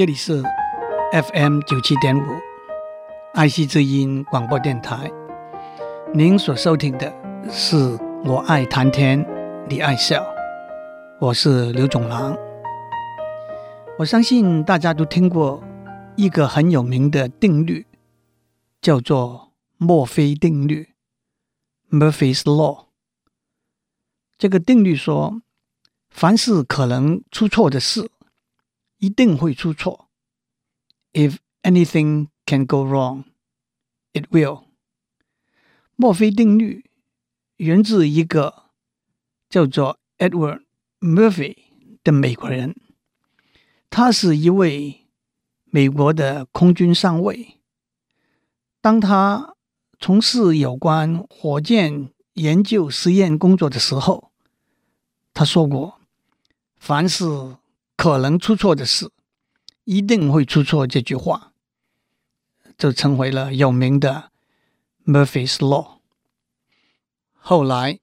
这里是 FM 九七点五爱惜之音广播电台。您所收听的是《我爱谈天，你爱笑》，我是刘总郎。我相信大家都听过一个很有名的定律，叫做墨菲定律 （Murphy's Law）。这个定律说，凡是可能出错的事，一定会出错。If anything can go wrong, it will。墨菲定律源自一个叫做 Edward Murphy 的美国人，他是一位美国的空军上尉。当他从事有关火箭研究实验工作的时候，他说过：“凡是可能出错的事，一定会出错。”这句话就成为了有名的 Murphy's Law。后来，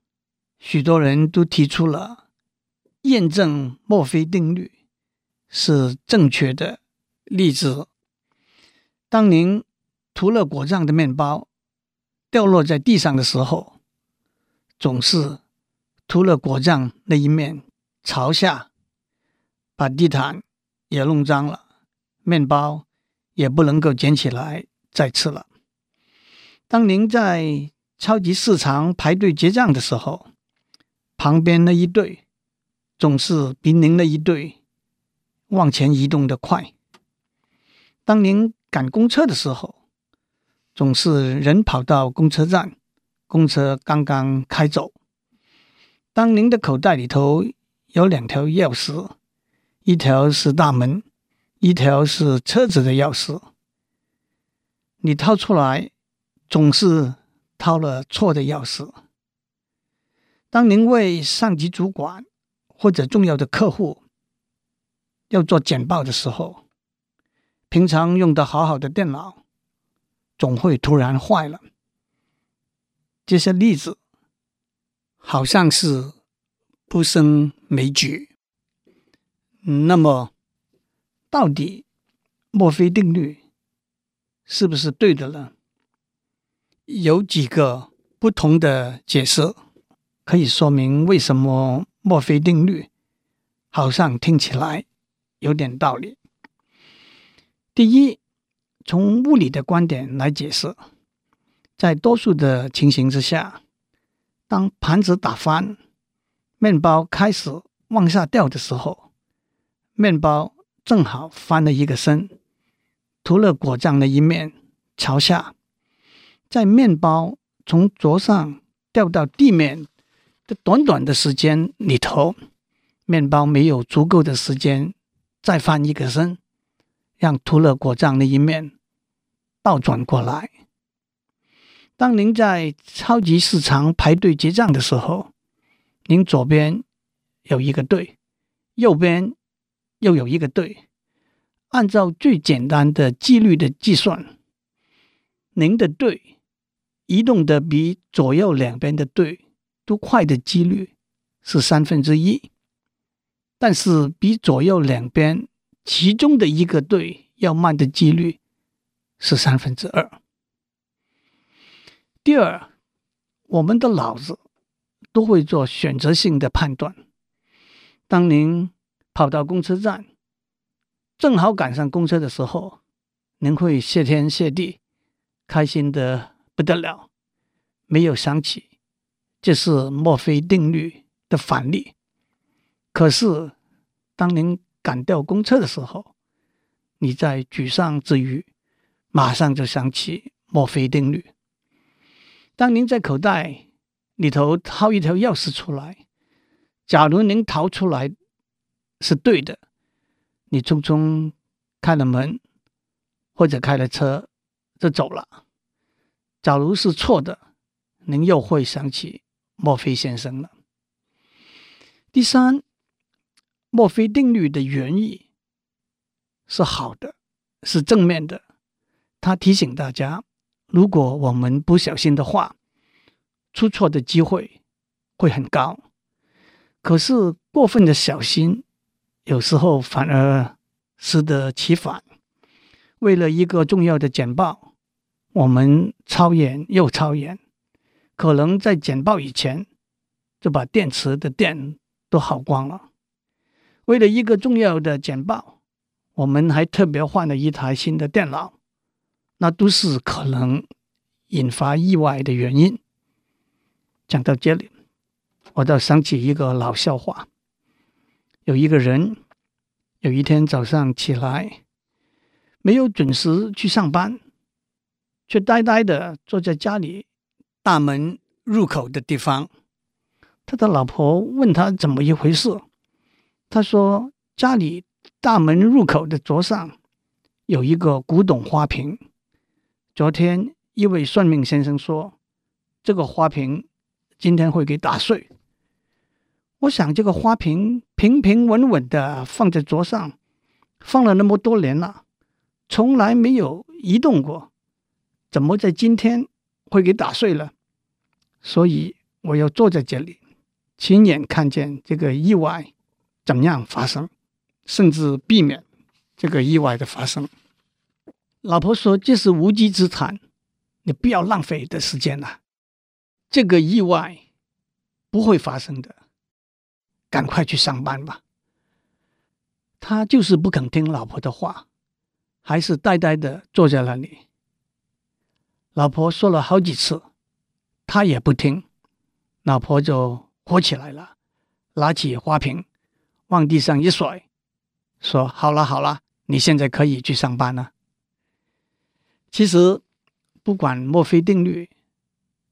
许多人都提出了验证墨菲定律是正确的例子。当您涂了果酱的面包掉落在地上的时候，总是涂了果酱那一面朝下。把地毯也弄脏了，面包也不能够捡起来再吃了。当您在超级市场排队结账的时候，旁边那一队总是比您那一队往前移动的快。当您赶公车的时候，总是人跑到公车站，公车刚刚开走。当您的口袋里头有两条钥匙。一条是大门，一条是车子的钥匙。你掏出来，总是掏了错的钥匙。当您为上级主管或者重要的客户要做简报的时候，平常用的好好的电脑总会突然坏了。这些例子好像是不胜枚举。那么，到底墨菲定律是不是对的呢？有几个不同的解释可以说明为什么墨菲定律好像听起来有点道理。第一，从物理的观点来解释，在多数的情形之下，当盘子打翻，面包开始往下掉的时候，面包正好翻了一个身，涂了果酱的一面朝下，在面包从桌上掉到地面的短短的时间里头，面包没有足够的时间再翻一个身，让涂了果酱的一面倒转过来。当您在超级市场排队结账的时候，您左边有一个队，右边。又有一个队，按照最简单的几率的计算，您的队移动的比左右两边的队都快的几率是三分之一，但是比左右两边其中的一个队要慢的几率是三分之二。第二，我们的脑子都会做选择性的判断，当您。跑到公车站，正好赶上公车的时候，您会谢天谢地，开心得不得了。没有想起这是墨菲定律的反例。可是，当您赶掉公车的时候，你在沮丧之余，马上就想起墨菲定律。当您在口袋里头掏一条钥匙出来，假如您掏出来。是对的，你匆匆开了门或者开了车就走了。假如是错的，您又会想起墨菲先生了。第三，墨菲定律的原意是好的，是正面的。他提醒大家，如果我们不小心的话，出错的机会会很高。可是过分的小心。有时候反而适得其反。为了一个重要的简报，我们超演又超演，可能在简报以前就把电池的电都耗光了。为了一个重要的简报，我们还特别换了一台新的电脑，那都是可能引发意外的原因。讲到这里，我倒想起一个老笑话。有一个人，有一天早上起来，没有准时去上班，却呆呆的坐在家里大门入口的地方。他的老婆问他怎么一回事，他说家里大门入口的桌上有一个古董花瓶。昨天一位算命先生说，这个花瓶今天会给打碎。我想这个花瓶平平稳稳的放在桌上，放了那么多年了，从来没有移动过，怎么在今天会给打碎了？所以我要坐在这里，亲眼看见这个意外怎样发生，甚至避免这个意外的发生。老婆说：“这是无稽之谈，你不要浪费的时间了，这个意外不会发生的。”赶快去上班吧。他就是不肯听老婆的话，还是呆呆的坐在那里。老婆说了好几次，他也不听，老婆就火起来了，拿起花瓶往地上一甩，说：“好了好了，你现在可以去上班了。”其实，不管墨菲定律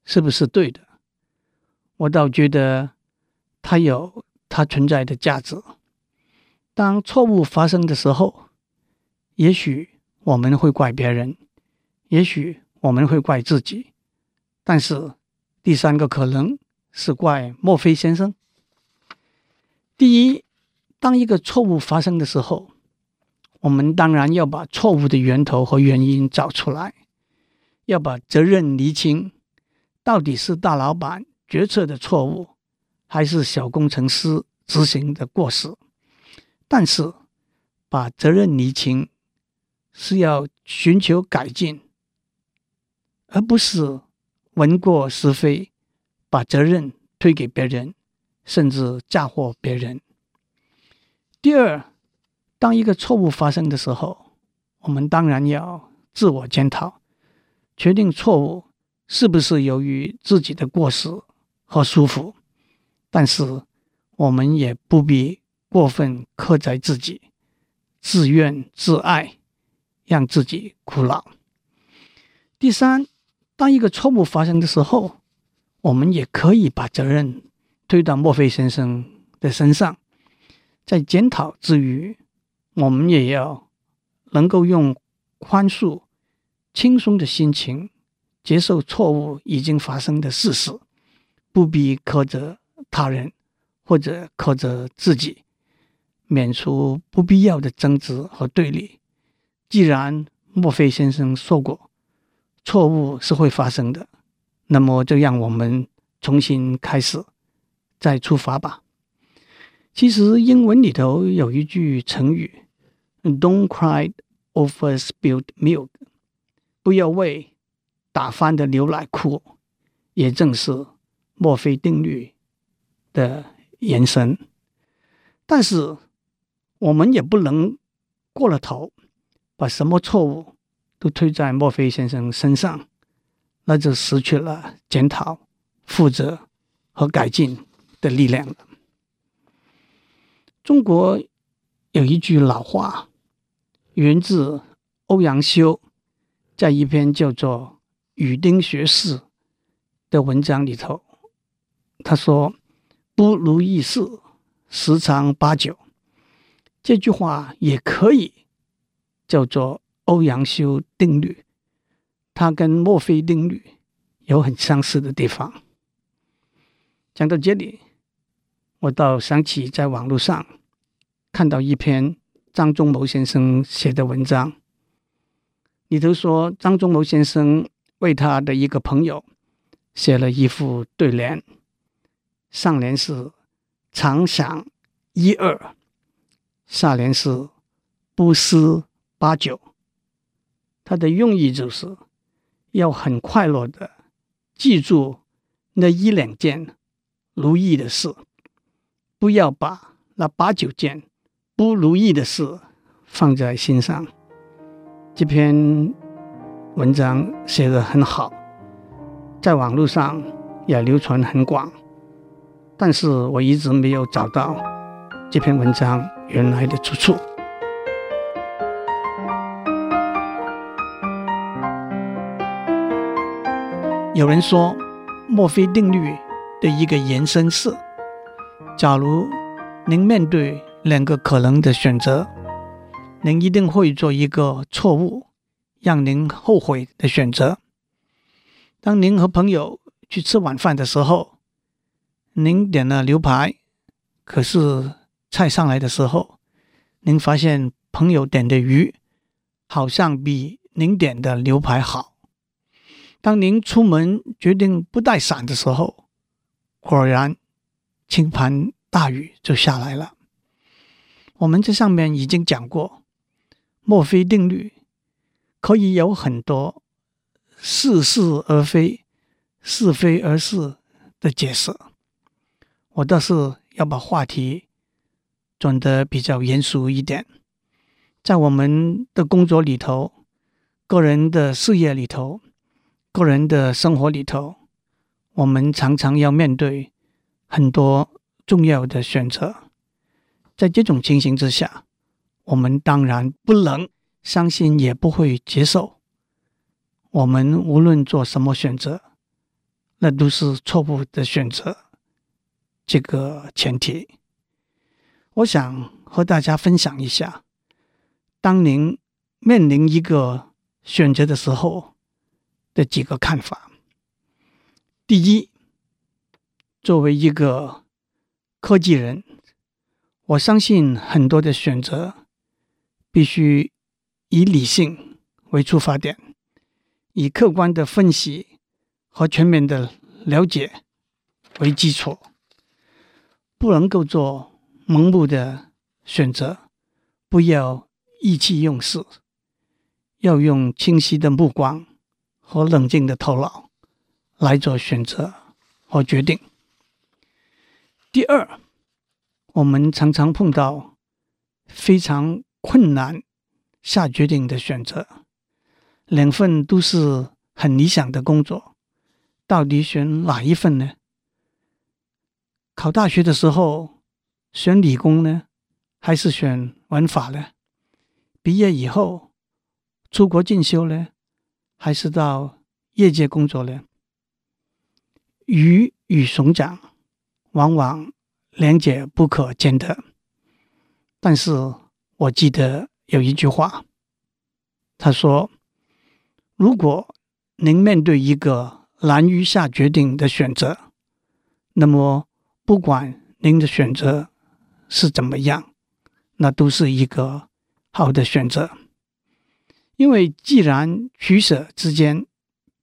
是不是对的，我倒觉得他有。它存在的价值。当错误发生的时候，也许我们会怪别人，也许我们会怪自己，但是第三个可能是怪墨菲先生。第一，当一个错误发生的时候，我们当然要把错误的源头和原因找出来，要把责任厘清，到底是大老板决策的错误。还是小工程师执行的过失，但是把责任厘清是要寻求改进，而不是闻过是非，把责任推给别人，甚至嫁祸别人。第二，当一个错误发生的时候，我们当然要自我检讨，确定错误是不是由于自己的过失和疏忽。但是，我们也不必过分苛责自己，自怨自艾，让自己苦恼。第三，当一个错误发生的时候，我们也可以把责任推到墨菲先生的身上。在检讨之余，我们也要能够用宽恕、轻松的心情接受错误已经发生的事实，不必苛责。他人或者靠着自己，免除不必要的争执和对立。既然墨菲先生说过，错误是会发生的，那么就让我们重新开始，再出发吧。其实英文里头有一句成语：“Don't cry over spilled milk”，不要为打翻的牛奶哭，也正是墨菲定律的延伸，但是我们也不能过了头，把什么错误都推在墨菲先生身上，那就失去了检讨、负责和改进的力量了。中国有一句老话，源自欧阳修在一篇叫做《与丁学士》的文章里头，他说。不如意事十常八九，这句话也可以叫做欧阳修定律，它跟墨菲定律有很相似的地方。讲到这里，我倒想起在网络上看到一篇张忠谋先生写的文章，里头说张忠谋先生为他的一个朋友写了一副对联。上联是常想一二，下联是不思八九。它的用意就是要很快乐的记住那一两件如意的事，不要把那八九件不如意的事放在心上。这篇文章写得很好，在网络上也流传很广，但是我一直没有找到这篇文章原来的出处。有人说，墨菲定律的一个延伸是：假如您面对两个可能的选择。您一定会做一个错误，让您后悔的选择。当您和朋友去吃晚饭的时候，您点了牛排，可是菜上来的时候，您发现朋友点的鱼好像比您点的牛排好。当您出门决定不带伞的时候，果然倾盆大雨就下来了。我们这上面已经讲过。墨菲定律可以有很多似是而非、是非而是的解释。我倒是要把话题转得比较严肃一点。在我们的工作里头、个人的事业里头、个人的生活里头，我们常常要面对很多重要的选择。在这种情形之下，我们当然不能相信，也不会接受。我们无论做什么选择，那都是错误的选择。这个前提，我想和大家分享一下：当您面临一个选择的时候的几个看法。第一，作为一个科技人，我相信很多的选择。必须以理性为出发点，以客观的分析和全面的了解为基础，不能够做盲目的选择，不要意气用事，要用清晰的目光和冷静的头脑来做选择和决定。第二，我们常常碰到非常困难下决定的选择，两份都是很理想的工作，到底选哪一份呢？考大学的时候选理工呢，还是选文法呢？毕业以后出国进修呢，还是到业界工作呢？鱼与熊掌往往两者不可兼得，但是。我记得有一句话，他说：“如果您面对一个难于下决定的选择，那么不管您的选择是怎么样，那都是一个好的选择。因为既然取舍之间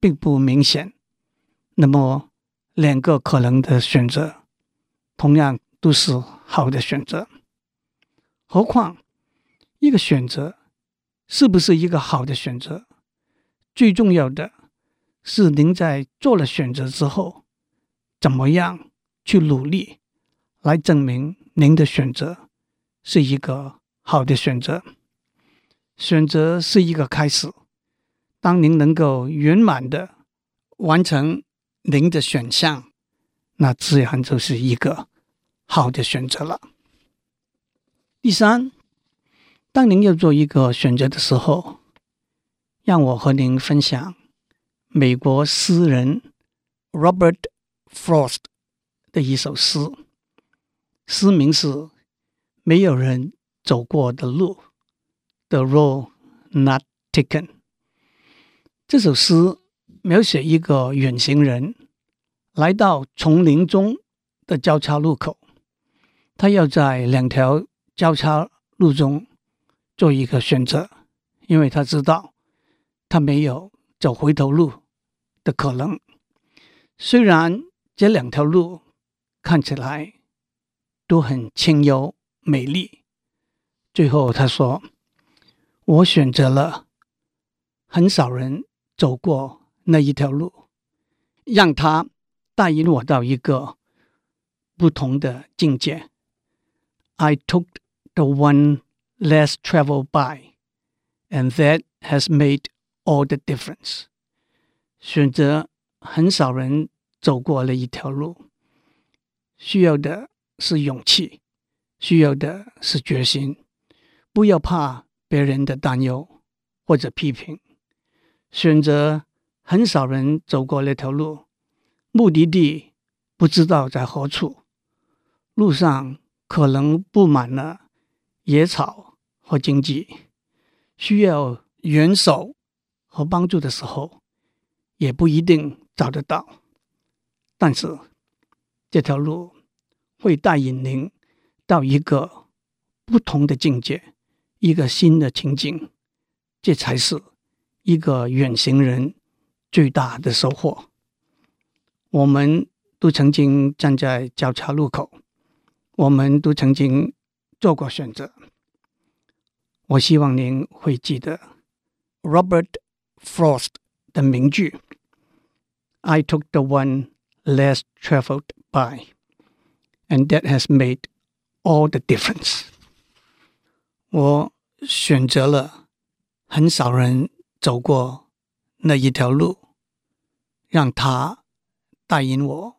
并不明显，那么两个可能的选择同样都是好的选择。何况。”一个选择是不是一个好的选择？最重要的是您在做了选择之后，怎么样去努力来证明您的选择是一个好的选择。选择是一个开始，当您能够圆满的完成您的选项，那自然就是一个好的选择了。第三。当您要做一个选择的时候，让我和您分享美国诗人 Robert Frost 的一首诗，诗名是《没有人走过的路》（The Road Not Taken）。这首诗描写一个远行人来到丛林中的交叉路口，他要在两条交叉路中。做一个选择，因为他知道他没有走回头路的可能。虽然这两条路看起来都很清幽美丽，最后他说：“我选择了很少人走过那一条路，让它带领我到一个不同的境界。I took the one less traveled by, and that has made all the difference. 选择很少人走过的一条路，需要的是勇气，需要的是决心。不要怕别人的担忧或者批评。选择很少人走过那条路，目的地不知道在何处，路上可能布满了野草和荆棘，需要援手和帮助的时候。也不一定找得到，但是这条路会带引您到一个不同的境界，一个新的情景，这才是一个远行人最大的收获。我们都曾经站在交叉路口，我们都曾经做过选择。我希望您会记得 Robert Frost 的名句。I took the one less traveled by, and that has made all the difference. 我选择了很少人走过那一条路，让他带引我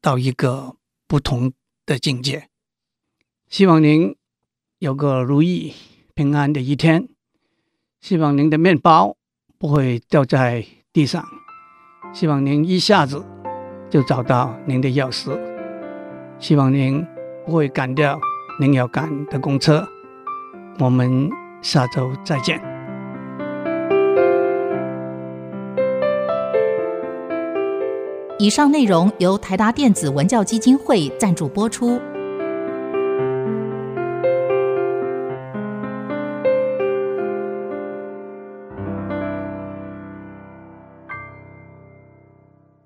到一个不同的境界。希望您有个如意平安的一天。希望您的面包不会掉在地上。希望您一下子就找到您的钥匙。希望您不会赶掉您要赶的公车。我们下周再见。以上内容由台达电子文教基金会赞助播出。